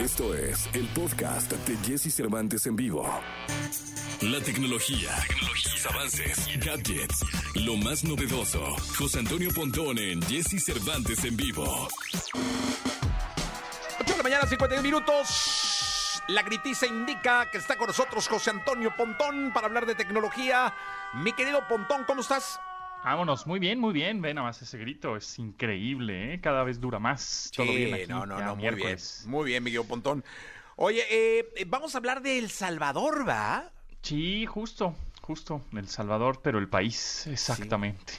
Esto es el podcast de Jesse Cervantes en vivo. La tecnología, tecnología avances, gadgets, lo más novedoso. José Antonio Pontón en Jesse Cervantes en vivo. 8 de la mañana, 51 minutos. La gritiza indica que está con nosotros José Antonio Pontón para hablar de tecnología. Mi querido Pontón, ¿cómo estás? Vámonos, muy bien, muy bien. Ve nada más ese grito, es increíble, ¿eh? Cada vez dura más. Todo bien aquí, no, no, no, muy bien. Muy bien, Miguel Pontón. Oye, eh, vamos a hablar de El Salvador, ¿va? Sí, justo, justo. El Salvador, pero el país, exactamente.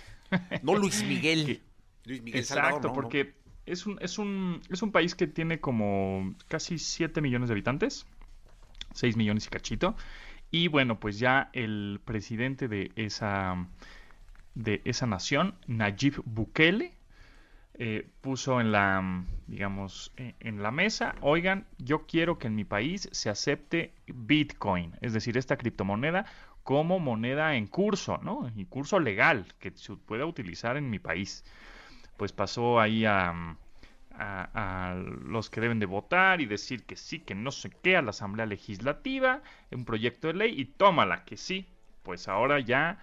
No Luis Miguel. Luis Miguel Exacto, Salvador, no, no. porque Es, un, es, un, es un país que tiene como casi 7 millones de habitantes, 6 millones y cachito. Y bueno, pues ya el presidente de esa, de esa nación, Nayib Bukele, eh, puso en la, digamos, eh, en la mesa, oigan, yo quiero que en mi país se acepte Bitcoin, es decir, esta criptomoneda como moneda en curso, ¿no? En curso legal, que se pueda utilizar en mi país. Pues pasó ahí a, a, a los que deben de votar y decir que sí, que no sé qué, a la Asamblea Legislativa, un proyecto de ley y tómala, que sí. Pues ahora ya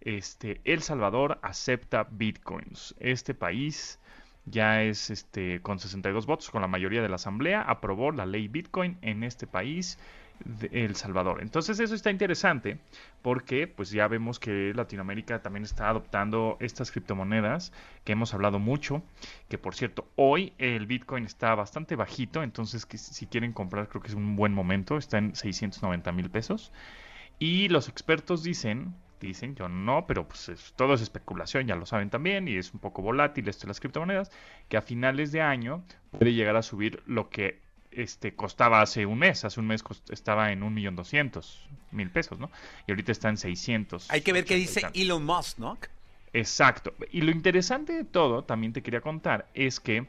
este, El Salvador acepta bitcoins. Este país ya es este, con 62 votos, con la mayoría de la Asamblea, aprobó la ley Bitcoin en este país El Salvador. Entonces eso está interesante porque pues ya vemos que Latinoamérica también está adoptando estas criptomonedas que hemos hablado mucho, que por cierto hoy el Bitcoin está bastante bajito, entonces si quieren comprar creo que es un buen momento, está en 690 mil pesos. Y los expertos dicen, dicen, yo no, pero pues es- todo es especulación, ya lo saben también, y es un poco volátil esto de las criptomonedas, que a finales de año puede llegar a subir lo que este costaba hace un mes. Hace un mes cost- estaba en un millón doscientos mil pesos, ¿no? Y ahorita está en 600. Hay que ver qué 80 y dice. Elon Musk, ¿no? Exacto. Y lo interesante de todo, también te quería contar, es que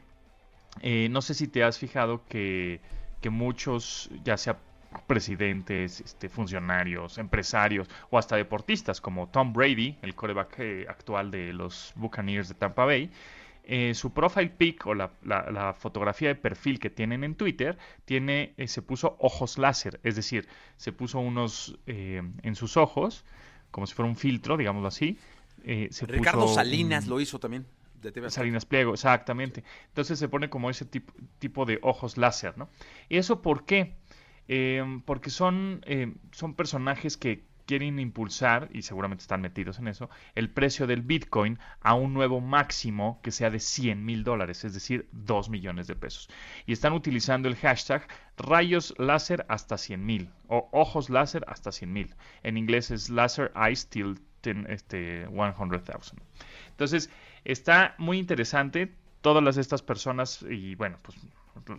eh, no sé si te has fijado que, que muchos, ya sea presidentes, este, funcionarios, empresarios o hasta deportistas como Tom Brady, el coreback eh, actual de los Buccaneers de Tampa Bay, eh, su profile pic o la, la- la fotografía de perfil que tienen en Twitter tiene, eh, se puso ojos láser, es decir, se puso unos en sus ojos, como si fuera un filtro, digámoslo así. se Ricardo puso Salinas lo hizo también. De. Salinas Pliego, exactamente. Entonces se pone como ese tipo, tipo de ojos láser, ¿no? ¿Y eso por qué? Eh, porque son, eh, son personajes que quieren impulsar, y seguramente están metidos en eso, el precio del Bitcoin a un nuevo máximo que sea de 100 mil dólares, es decir, 2 millones de pesos. Y están utilizando el hashtag rayos láser hasta 100 mil o ojos láser hasta 100 mil. En inglés es laser eyes till 10, este, 100,000. Entonces, está muy interesante. Todas las, estas personas y bueno, pues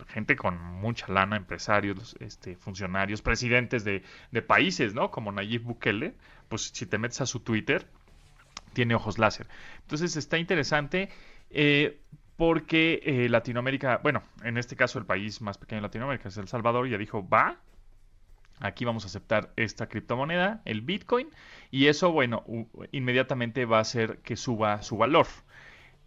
gente con mucha lana, empresarios, este, funcionarios, presidentes de, de países, ¿no? Como Nayib Bukele, pues si te metes a su Twitter, tiene ojos láser. Entonces está interesante eh, porque eh, Latinoamérica, bueno, en este caso el país más pequeño de Latinoamérica es El Salvador, ya dijo, va, aquí vamos a aceptar esta criptomoneda, el Bitcoin, y eso, bueno, inmediatamente va a hacer que suba su valor.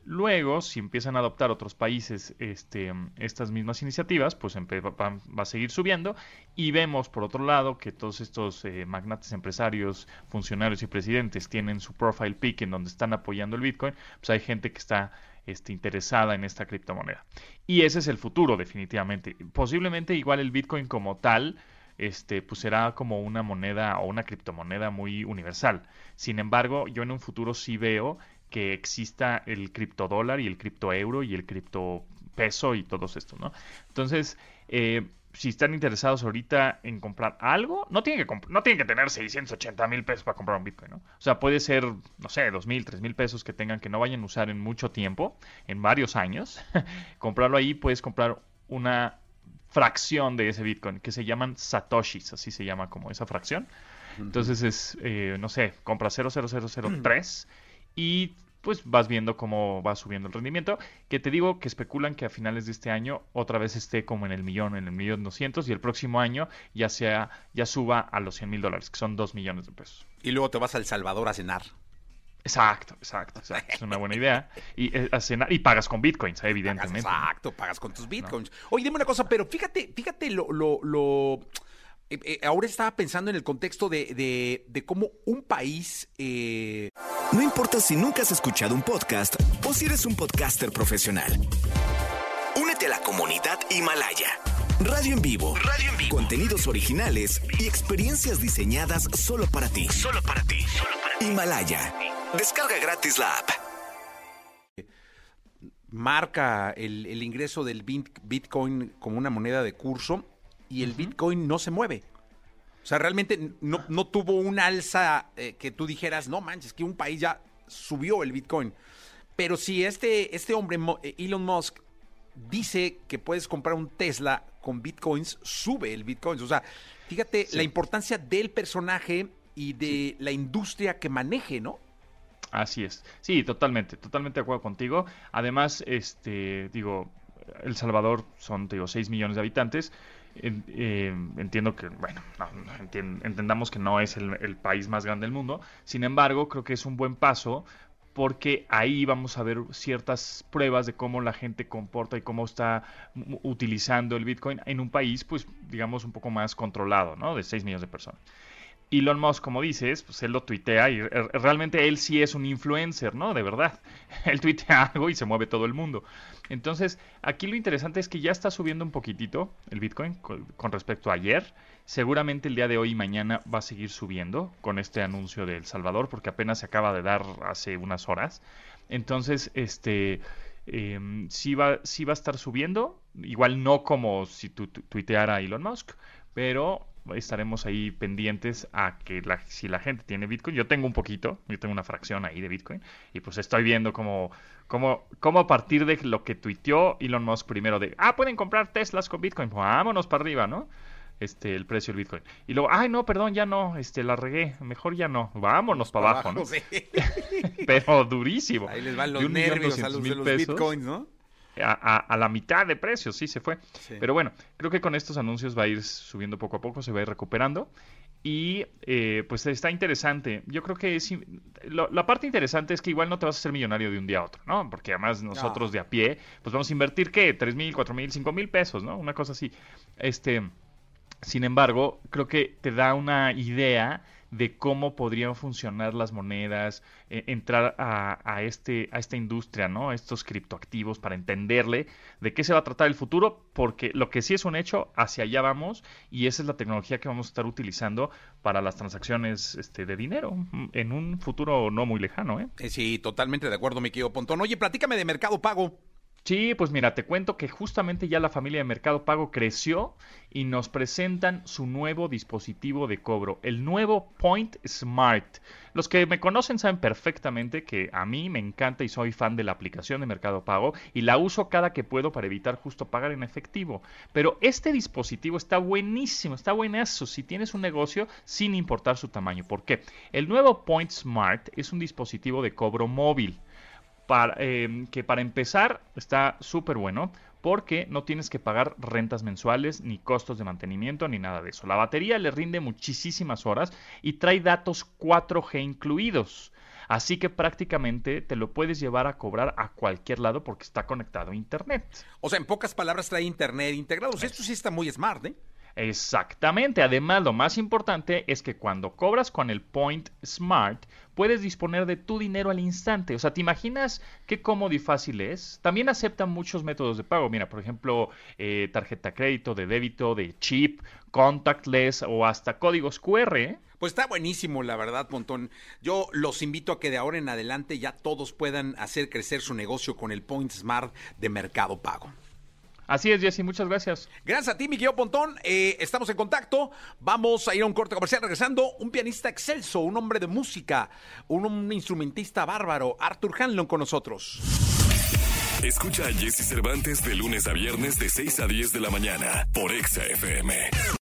Luego, si empiezan a adoptar otros países este, estas mismas iniciativas, pues va a seguir subiendo. Y vemos, por otro lado, que todos estos eh, magnates empresarios, funcionarios y presidentes tienen su profile pic en donde están apoyando el Bitcoin. Pues hay gente que está este, interesada en esta criptomoneda. Y ese es el futuro, definitivamente. Posiblemente igual el Bitcoin como tal este, pues será como una moneda o una criptomoneda muy universal. Sin embargo, yo en un futuro sí veo que exista el criptodólar y el criptoeuro y el criptopeso y todos estos, ¿no? Entonces, eh, si están interesados ahorita en comprar algo, no tienen que, no tienen que tener 680 mil pesos para comprar un Bitcoin, ¿no? O sea, puede ser, no sé, 2 mil, 3 mil pesos que tengan que no vayan a usar en mucho tiempo, en varios años. Comprarlo ahí, puedes comprar una fracción de ese Bitcoin que se llaman satoshis, así se llama como esa fracción. Entonces es, eh, no sé, compra 00003 y pues vas viendo cómo va subiendo el rendimiento. Que te digo que especulan que a finales de este año otra vez esté como en el millón, en el millón doscientos y el próximo año ya sea, ya suba a los 100 mil dólares, que son 2 millones de pesos. Y luego te vas a El Salvador a cenar. Exacto, exacto, exacto. Es una buena idea. Y, eh, a cenar- y pagas con bitcoins, Pagas, evidentemente. exacto, pagas con tus bitcoins. Oye, dime una cosa, pero fíjate, fíjate lo, lo, lo- eh, eh, ahora estaba pensando en el contexto de, de- de cómo un país eh, No importa si nunca has escuchado un podcast o si eres un podcaster profesional. Únete a la comunidad Himalaya. Radio en vivo. Radio en vivo. Contenidos originales y experiencias diseñadas solo para ti. Solo para ti. Himalaya. Descarga gratis la app. marca el, el ingreso del bit- Bitcoin como una moneda de curso y el Bitcoin no se mueve. O sea, realmente no, no tuvo un alza eh, que tú dijeras, no manches, que un país ya subió el Bitcoin. Pero si este, este hombre, eh, Elon Musk, dice que puedes comprar un Tesla con Bitcoins, sube el Bitcoin. O sea, fíjate la importancia del personaje y de la industria que maneje, ¿no? Así es. Sí, totalmente, totalmente de acuerdo contigo. Además, este, digo, El Salvador son, te digo, 6 millones de habitantes. Eh, entiendo que, bueno, no, entendamos que no es el, el país más grande del mundo. Sin embargo, creo que es un buen paso porque ahí vamos a ver ciertas pruebas de cómo la gente comporta y cómo está utilizando el Bitcoin en un país, pues, digamos, un poco más controlado, ¿no? De 6 millones de personas. Elon Musk, como dices, pues él lo tuitea y realmente él sí es un influencer, ¿no? De verdad. Él tuitea algo y se mueve todo el mundo. Entonces, aquí lo interesante es que ya está subiendo un poquitito el Bitcoin con, con respecto a ayer. Seguramente el día de hoy y mañana va a seguir subiendo con este anuncio de El Salvador, porque apenas se acaba de dar hace unas horas. Entonces, este, em, sí, va, sí va a estar subiendo. Igual no como si tu, tu- tuiteara Elon Musk, pero estaremos ahí pendientes a que la- si la gente tiene Bitcoin, yo tengo un poquito, yo tengo una fracción ahí de Bitcoin, y pues estoy viendo cómo, cómo, cómo a partir de lo que tuiteó Elon Musk primero de, ah, pueden comprar Teslas con Bitcoin, pues vámonos para arriba, ¿no? Este, el precio del Bitcoin. Y luego, ay, no, perdón, ya no, este, la regué, mejor ya no, vámonos para abajo, ¿no? sí. Pero durísimo. Ahí les van los nervios a los de los pesos bitcoins, ¿no? A, a- a la mitad de precio, sí se fue. Sí. Pero bueno, creo que con estos anuncios va a ir subiendo poco a poco, se va a ir recuperando. Y eh, pues está interesante. Yo creo que es, lo- la parte interesante es que igual no te vas a hacer millonario de un día a otro, ¿no? Porque además nosotros de a pie, pues vamos a invertir, ¿qué? ¿Tres mil, cuatro mil, cinco mil pesos, ¿no? Una cosa así. Este, sin embargo, creo que te da una idea de cómo podrían funcionar las monedas, eh, entrar a, a este, a esta industria, ¿no? A estos criptoactivos para entenderle de qué se va a tratar el futuro, porque lo que sí es un hecho, hacia allá vamos y esa es la tecnología que vamos a estar utilizando para las transacciones este, de dinero mm, en un futuro no muy lejano, ¿eh? Eh, Sí, totalmente de acuerdo, mi querido Pontón. Oye, platícame de Mercado Pago. Sí, pues mira, te cuento que justamente ya la familia de Mercado Pago creció y nos presentan su nuevo dispositivo de cobro, el nuevo Point Smart. Los que me conocen saben perfectamente que a mí me encanta y soy fan de la aplicación de Mercado Pago y la uso cada que puedo para evitar justo pagar en efectivo. Pero este dispositivo está buenísimo, está buenazo si tienes un negocio sin importar su tamaño. ¿Por qué? El nuevo Point Smart es un dispositivo de cobro móvil para, eh, que para empezar está súper bueno porque no tienes que pagar rentas mensuales, ni costos de mantenimiento, ni nada de eso. La batería le rinde muchísimas horas y trae datos 4G incluidos. Así que prácticamente te lo puedes llevar a cobrar a cualquier lado porque está conectado a Internet. O sea, en pocas palabras trae internet integrado. Esto sí está muy smart, ¿eh? Exactamente. Además, lo más importante es que cuando cobras con el Point Smart, puedes disponer de tu dinero al instante. O sea, ¿te imaginas qué cómodo y fácil es? También aceptan muchos métodos de pago. Mira, por ejemplo, eh, tarjeta crédito, de débito, de chip, contactless o hasta códigos QR. Pues está buenísimo, la verdad, Pontón. Yo los invito a que de ahora en adelante ya todos puedan hacer crecer su negocio con el Point Smart de Mercado Pago. Así es, Jesse, muchas gracias. Gracias a ti, mi querido Pontón. Eh, estamos en contacto. Vamos a ir a un corte comercial. Regresando, un pianista excelso, un hombre de música, un, un instrumentista bárbaro, Arthur Hanlon con nosotros. Escucha a Jesse Cervantes de lunes a viernes de 6 a 10 de la mañana por Exa FM.